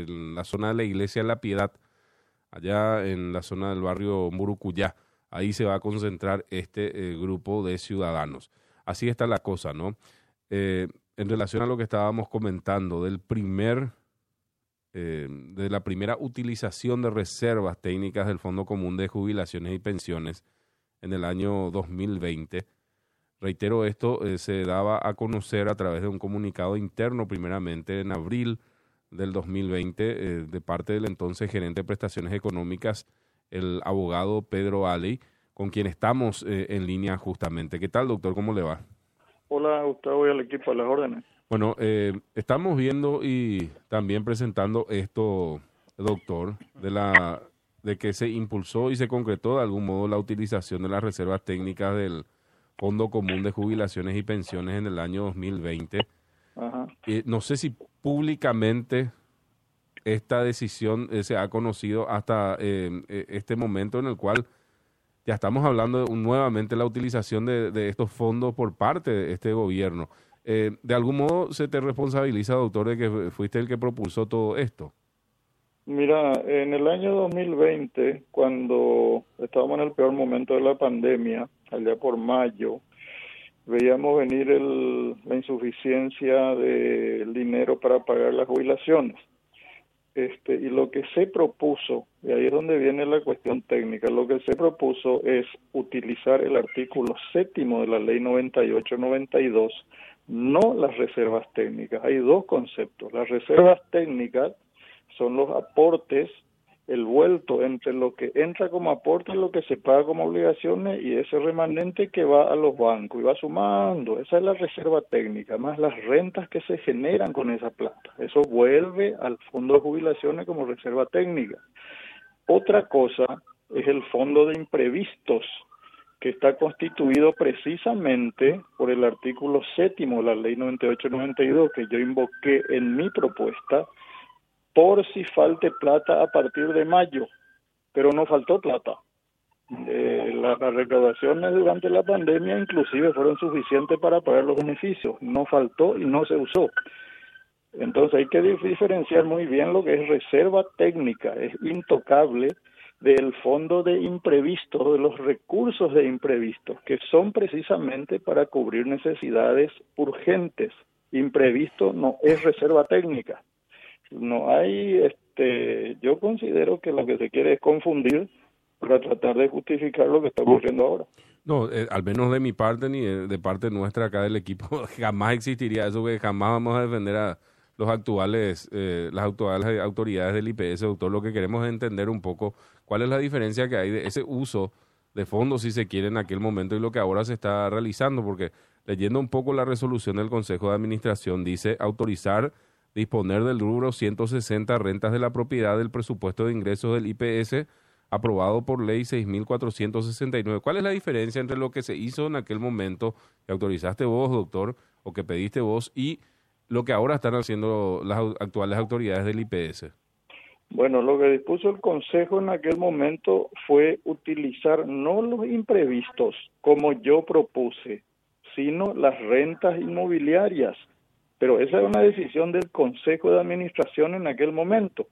en la zona de la iglesia La Piedad, allá en la zona del barrio Murucuyá. Ahí se va a concentrar este grupo de ciudadanos. Así está la cosa, ¿no? en relación a lo que estábamos comentando del primer eh, de la primera utilización de reservas técnicas del Fondo Común de Jubilaciones y Pensiones en el año 2020. Reitero, esto eh, se daba a conocer a través de un comunicado interno, primeramente en abril del 2020, eh, de parte del entonces gerente de prestaciones económicas, el abogado Pedro Ali, con quien estamos en línea justamente. ¿Qué tal, doctor? ¿Cómo le va? Hola, Gustavo y al equipo, a las órdenes. Bueno, eh, estamos viendo y también presentando esto, doctor, de la de que se impulsó y se concretó de algún modo la utilización de las reservas técnicas del Fondo Común de Jubilaciones y Pensiones en el año 2020. Ajá. Eh, no sé si públicamente esta decisión eh, se ha conocido hasta este momento en el cual ya estamos hablando de, nuevamente la utilización de estos fondos por parte de este gobierno. Eh, ¿De algún modo se te responsabiliza, doctor, de que fuiste el que propulsó todo esto? Mira, en el año 2020, cuando estábamos en el peor momento de la pandemia, allá por mayo, veíamos venir la insuficiencia del dinero para pagar las jubilaciones. Este, y lo que se propuso, y ahí es donde viene la cuestión técnica, lo que se propuso es utilizar el artículo séptimo de la ley 98-92 no las reservas técnicas. Hay dos conceptos. Las reservas técnicas son los aportes, el vuelto entre lo que entra como aporte y lo que se paga como obligaciones y ese remanente que va a los bancos y va sumando. Esa es la reserva técnica, más las rentas que se generan con esa plata. Eso vuelve al fondo de jubilaciones como reserva técnica. Otra cosa es el fondo de imprevistos que está constituido precisamente por el artículo séptimo de la ley 98-92 que yo invoqué en mi propuesta, por si falte plata a partir de mayo, pero no faltó plata. Eh, las recaudaciones durante la pandemia inclusive fueron suficientes para pagar los beneficios, no faltó y no se usó. Entonces hay que diferenciar muy bien lo que es reserva técnica, es intocable del fondo de imprevisto, de los recursos de imprevisto, que son precisamente para cubrir necesidades urgentes. Imprevisto no es reserva técnica. No hay, este, yo considero que lo que se quiere es confundir para tratar de justificar lo que está ocurriendo ahora. No, eh, al menos de mi parte ni de parte nuestra acá del equipo, jamás existiría eso que jamás vamos a defender a los actuales, eh, las actuales autoridades del IPS, doctor. Lo que queremos es entender un poco cuál es la diferencia que hay de ese uso de fondos, si se quiere, en aquel momento y lo que ahora se está realizando, porque leyendo un poco la resolución del Consejo de Administración, dice autorizar disponer del rubro 160 rentas de la propiedad del presupuesto de ingresos del IPS aprobado por ley 6.469. ¿Cuál es la diferencia entre lo que se hizo en aquel momento que autorizaste vos, doctor, o que pediste vos, y lo que ahora están haciendo las actuales autoridades del IPS? Bueno, lo que dispuso el Consejo en aquel momento fue utilizar no los imprevistos como yo propuse, sino las rentas inmobiliarias. Pero esa es una decisión del Consejo de Administración en aquel momento.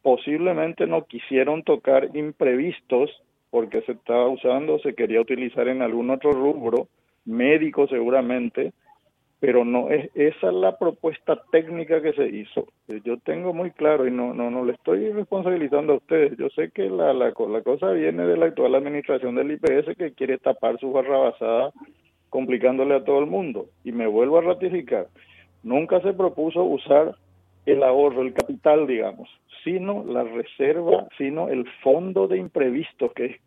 Posiblemente no quisieron tocar imprevistos porque se estaba usando, se quería utilizar en algún otro rubro, médico seguramente, pero no es esa es la propuesta técnica que se hizo. Eh, yo tengo muy claro y no no no le estoy responsabilizando a ustedes. Yo sé que la la, la cosa viene de la actual administración del IPS que quiere tapar su barrabasada complicándole a todo el mundo y me vuelvo a ratificar. Nunca se propuso usar el ahorro, el capital, digamos, sino la reserva, sino el fondo de imprevistos que,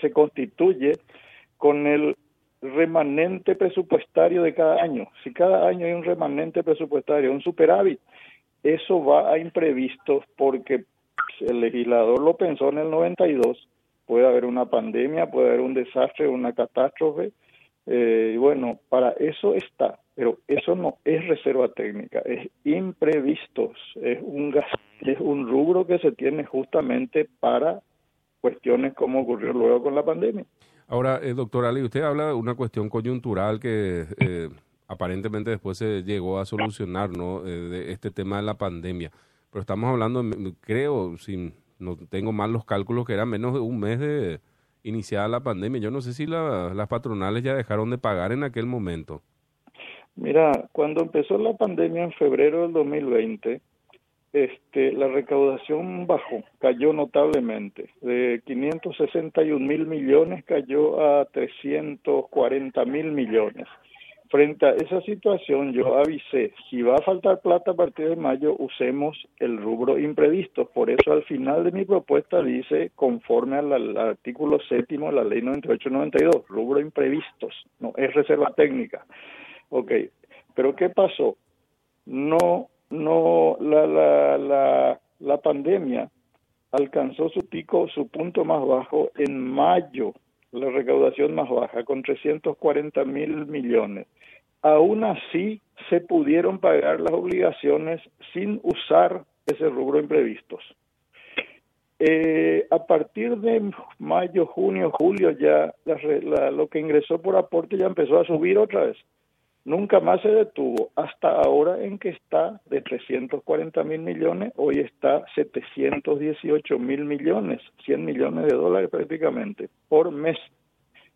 se constituye con el remanente presupuestario de cada año. Si cada año hay un remanente presupuestario, un superávit, eso va a imprevistos porque el legislador lo pensó en el 92, puede haber una pandemia, puede haber un desastre, una catástrofe, eh, y bueno, para eso está, pero eso no es reserva técnica, es imprevistos, es un es un rubro que se tiene justamente para cuestiones como ocurrió luego con la pandemia. Ahora, eh, doctor Ali, usted habla de una cuestión coyuntural que eh, aparentemente después se llegó a solucionar, ¿no? Eh, de este tema de la pandemia. pero estamos hablando, creo, si no tengo mal los cálculos, que era menos de un mes de iniciada la pandemia. Yo no sé si las patronales ya dejaron de pagar en aquel momento. Mira, cuando empezó la pandemia en febrero del 2020, este, la recaudación bajó, cayó notablemente. De 561 mil millones cayó a 340 mil millones. Frente a esa situación, yo avisé, si va a faltar plata a partir de mayo, usemos el rubro imprevisto. Por eso al final de mi propuesta dice, conforme al, artículo séptimo de la ley 9892, rubro imprevistos, no es reserva técnica. Ok, pero ¿qué pasó? No no la, la, la, la pandemia alcanzó su pico, su punto más bajo en mayo, la recaudación más baja, con 340 mil millones. Aún así, se pudieron pagar las obligaciones sin usar ese rubro imprevistos. Eh, a partir de mayo, junio, julio, ya lo que ingresó por aporte ya empezó a subir otra vez nunca más se detuvo hasta ahora en que está de 340 mil millones, hoy está 718 mil millones, 100 millones de dólares prácticamente por mes.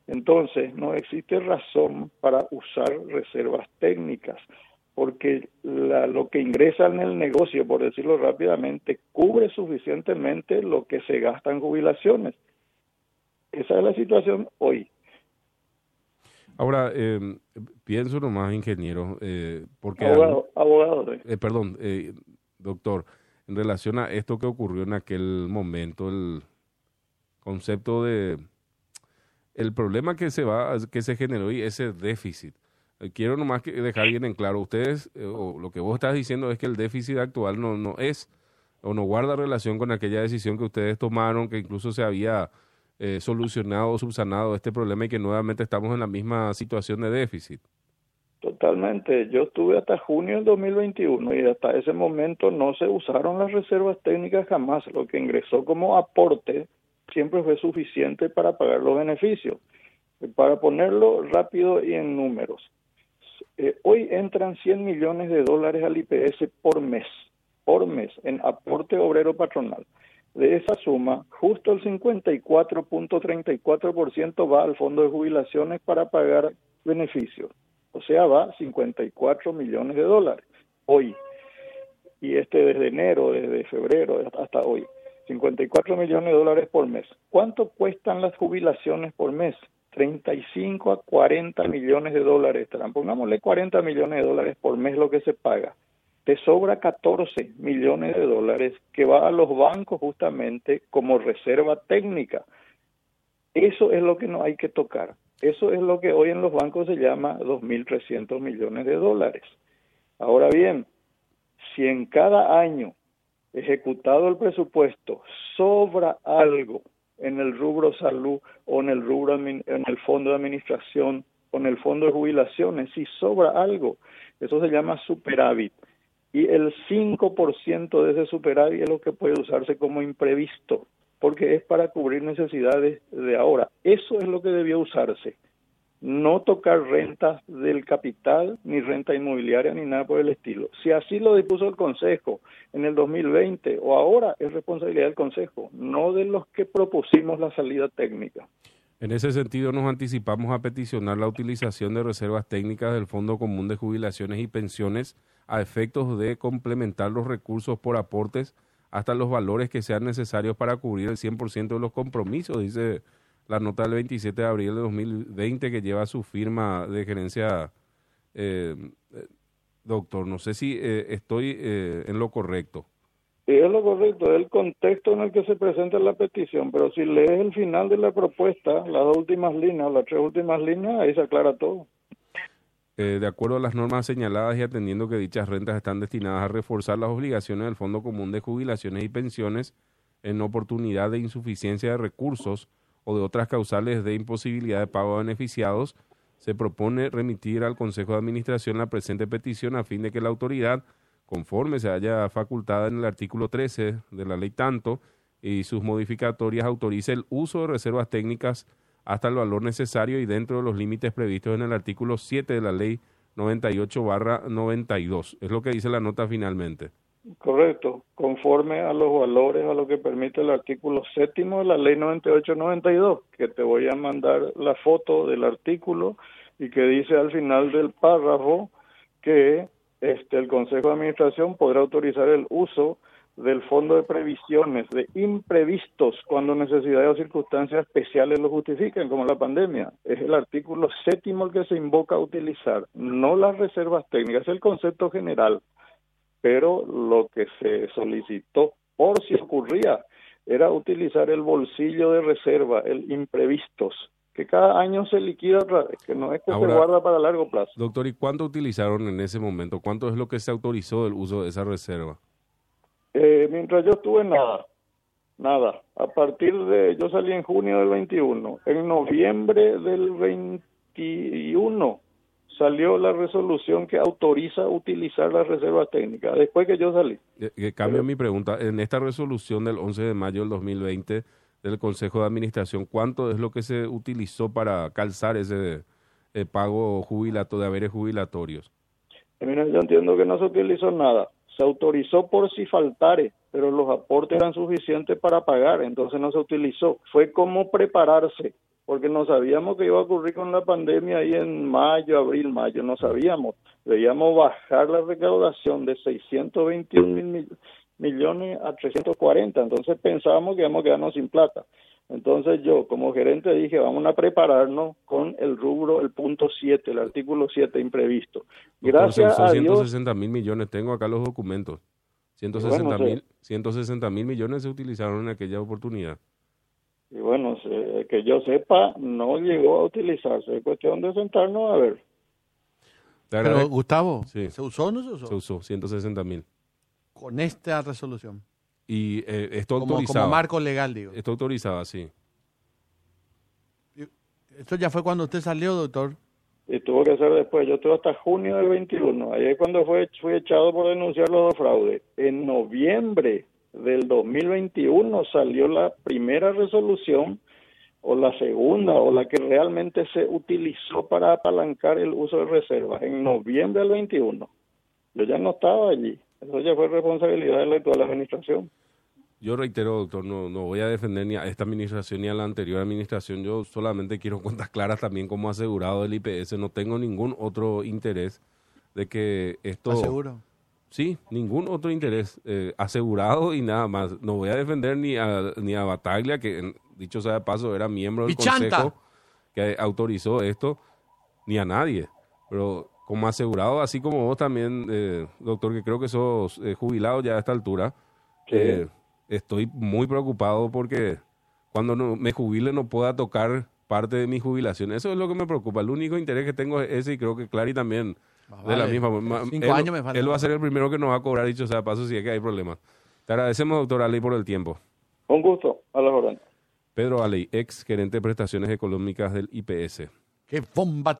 Entonces, no existe razón para usar reservas técnicas, porque lo que ingresa en el negocio, por decirlo rápidamente, cubre suficientemente lo que se gasta en jubilaciones. Esa es la situación hoy. Ahora, eh, pienso nomás, ingeniero, eh, porque... Abogado, abogado. Eh, perdón, eh, doctor, en relación a esto que ocurrió en aquel momento, el concepto de... El problema que se va, que se generó y ese déficit. Eh, quiero nomás que dejar bien en claro, ustedes, o lo que vos estás diciendo es que el déficit actual no, no es, o no guarda relación con aquella decisión que ustedes tomaron, que incluso se había eh, solucionado o subsanado este problema y que nuevamente estamos en la misma situación de déficit. Totalmente. Yo estuve hasta junio del 2021 y hasta ese momento no se usaron las reservas técnicas jamás. Lo que ingresó como aporte siempre fue suficiente para pagar los beneficios. Para ponerlo rápido y en números, eh, hoy entran 100 millones de dólares al IPS por mes, por mes, en aporte obrero patronal. De esa suma, justo el 54.34% va al fondo de jubilaciones para pagar beneficios. O sea, va 54 millones de dólares hoy. Y este desde enero, desde febrero hasta hoy. 54 millones de dólares por mes. ¿Cuánto cuestan las jubilaciones por mes? 35 a 40 millones de dólares. Pongámosle 40 millones de dólares por mes lo que se paga te sobra 14 millones de dólares que va a los bancos justamente como reserva técnica. Eso es lo que no hay que tocar. Eso es lo que hoy en los bancos se llama 2.300 millones de dólares. Ahora bien, si en cada año ejecutado el presupuesto sobra algo en el rubro salud o en el rubro en el fondo de administración o en el fondo de jubilaciones, si sobra algo, eso se llama superávit y el 5% de ese superávit es lo que puede usarse como imprevisto, porque es para cubrir necesidades de ahora. Eso es lo que debió usarse. No tocar rentas del capital, ni renta inmobiliaria, ni nada por el estilo. Si así lo dispuso el Consejo en el 2020 o ahora, es responsabilidad del Consejo, no de los que propusimos la salida técnica. En ese sentido, nos anticipamos a peticionar la utilización de reservas técnicas del Fondo Común de Jubilaciones y Pensiones a efectos de complementar los recursos por aportes hasta los valores que sean necesarios para cubrir el 100% de los compromisos, dice la nota del 27 de abril de 2020 que lleva su firma de gerencia. Eh, eh, doctor, no sé si eh, estoy en lo correcto. Sí, es lo correcto, es el contexto en el que se presenta la petición, pero si lees el final de la propuesta, las dos últimas líneas, las tres últimas líneas, ahí se aclara todo. Eh, de acuerdo a las normas señaladas y atendiendo que dichas rentas están destinadas a reforzar las obligaciones del Fondo Común de Jubilaciones y Pensiones en oportunidad de insuficiencia de recursos o de otras causales de imposibilidad de pago a beneficiados, se propone remitir al Consejo de Administración la presente petición a fin de que la autoridad, conforme se haya facultada en el artículo 13 de la ley tanto y sus modificatorias, autorice el uso de reservas técnicas hasta el valor necesario y dentro de los límites previstos en el artículo 7 de la ley 98 barra 92. Es lo que dice la nota finalmente. Correcto, conforme a los valores a lo que permite el artículo séptimo de la ley 9892, que te voy a mandar la foto del artículo y que dice al final del párrafo que este el Consejo de Administración podrá autorizar el uso del Fondo de Previsiones de imprevistos cuando necesidades o circunstancias especiales lo justifiquen, como la pandemia. Es el artículo séptimo el que se invoca a utilizar, no las reservas técnicas, es el concepto general pero lo que se solicitó por si ocurría era utilizar el bolsillo de reserva, el imprevistos, que cada año se liquida otra vez, que no es que se guarda para largo plazo. Doctor, ¿y cuánto utilizaron en ese momento? ¿Cuánto es lo que se autorizó el uso de esa reserva? Eh, mientras yo estuve, nada, nada. A partir de, yo salí en junio del 21, en noviembre del 21 salió la resolución que autoriza utilizar las reservas técnicas, después que yo salí. Que cambio mi pregunta, en esta resolución del 11 de mayo del 2020 del Consejo de Administración, ¿cuánto es lo que se utilizó para calzar ese eh, pago jubilato de haberes jubilatorios? Eh, mira, yo entiendo que no se utilizó nada, se autorizó por si faltare, pero los aportes eran suficientes para pagar, entonces no se utilizó. Fue como prepararse porque no sabíamos que iba a ocurrir con la pandemia ahí en mayo, abril, mayo, no sabíamos. Veíamos bajar la recaudación de 621 mil millones a 340, entonces pensábamos que íbamos a quedarnos sin plata. Entonces yo como gerente dije, vamos a prepararnos con el rubro, el punto 7, el artículo 7 imprevisto. Gracias a 160 mil millones, tengo acá los documentos. 160 mil 160 mil millones se utilizaron en aquella oportunidad. Y bueno, que yo sepa, no llegó a utilizarse. Es cuestión de sentarnos a ver. Pero, Gustavo, ¿se usó o no se usó? Se usó, 160 mil. Con esta resolución. Y eh, esto autorizaba. Como marco legal, digo. Esto autorizaba, sí. ¿Esto ya fue cuando usted salió, doctor? Y tuvo que ser después. Yo estuve hasta junio del 21. Ahí es cuando fue, fui echado por denunciar los dos fraudes. En noviembre del 2021 salió la primera resolución o la segunda o la que realmente se utilizó para apalancar el uso de reservas en noviembre del 21. Yo ya no estaba allí. Eso ya fue responsabilidad de la actual administración. Yo reitero, doctor, no, no voy a defender ni a esta administración ni a la anterior administración. Yo solamente quiero cuentas claras también como asegurado del IPS. No tengo ningún otro interés de que esto... ¿Aseguro? Sí, ningún otro interés eh, asegurado y nada más. No voy a defender ni a, ni a Bataglia, que dicho sea de paso era miembro del consejo que autorizó esto, ni a nadie. Pero como asegurado, así como vos también, eh, doctor, que creo que sos eh, jubilado ya a esta altura, estoy muy preocupado porque cuando no, me jubile no pueda tocar parte de mi jubilación. Eso es lo que me preocupa. El único interés que tengo es ese y creo que Clary también Ah, de la misma Cinco él, años me falta. Él va a ser el primero que nos va a cobrar, dicho sea paso, si es que hay problemas. Te agradecemos, doctor Aley, por el tiempo. Un gusto, a la hora. Pedro Aley, ex gerente de prestaciones económicas del IPS. ¡Qué bomba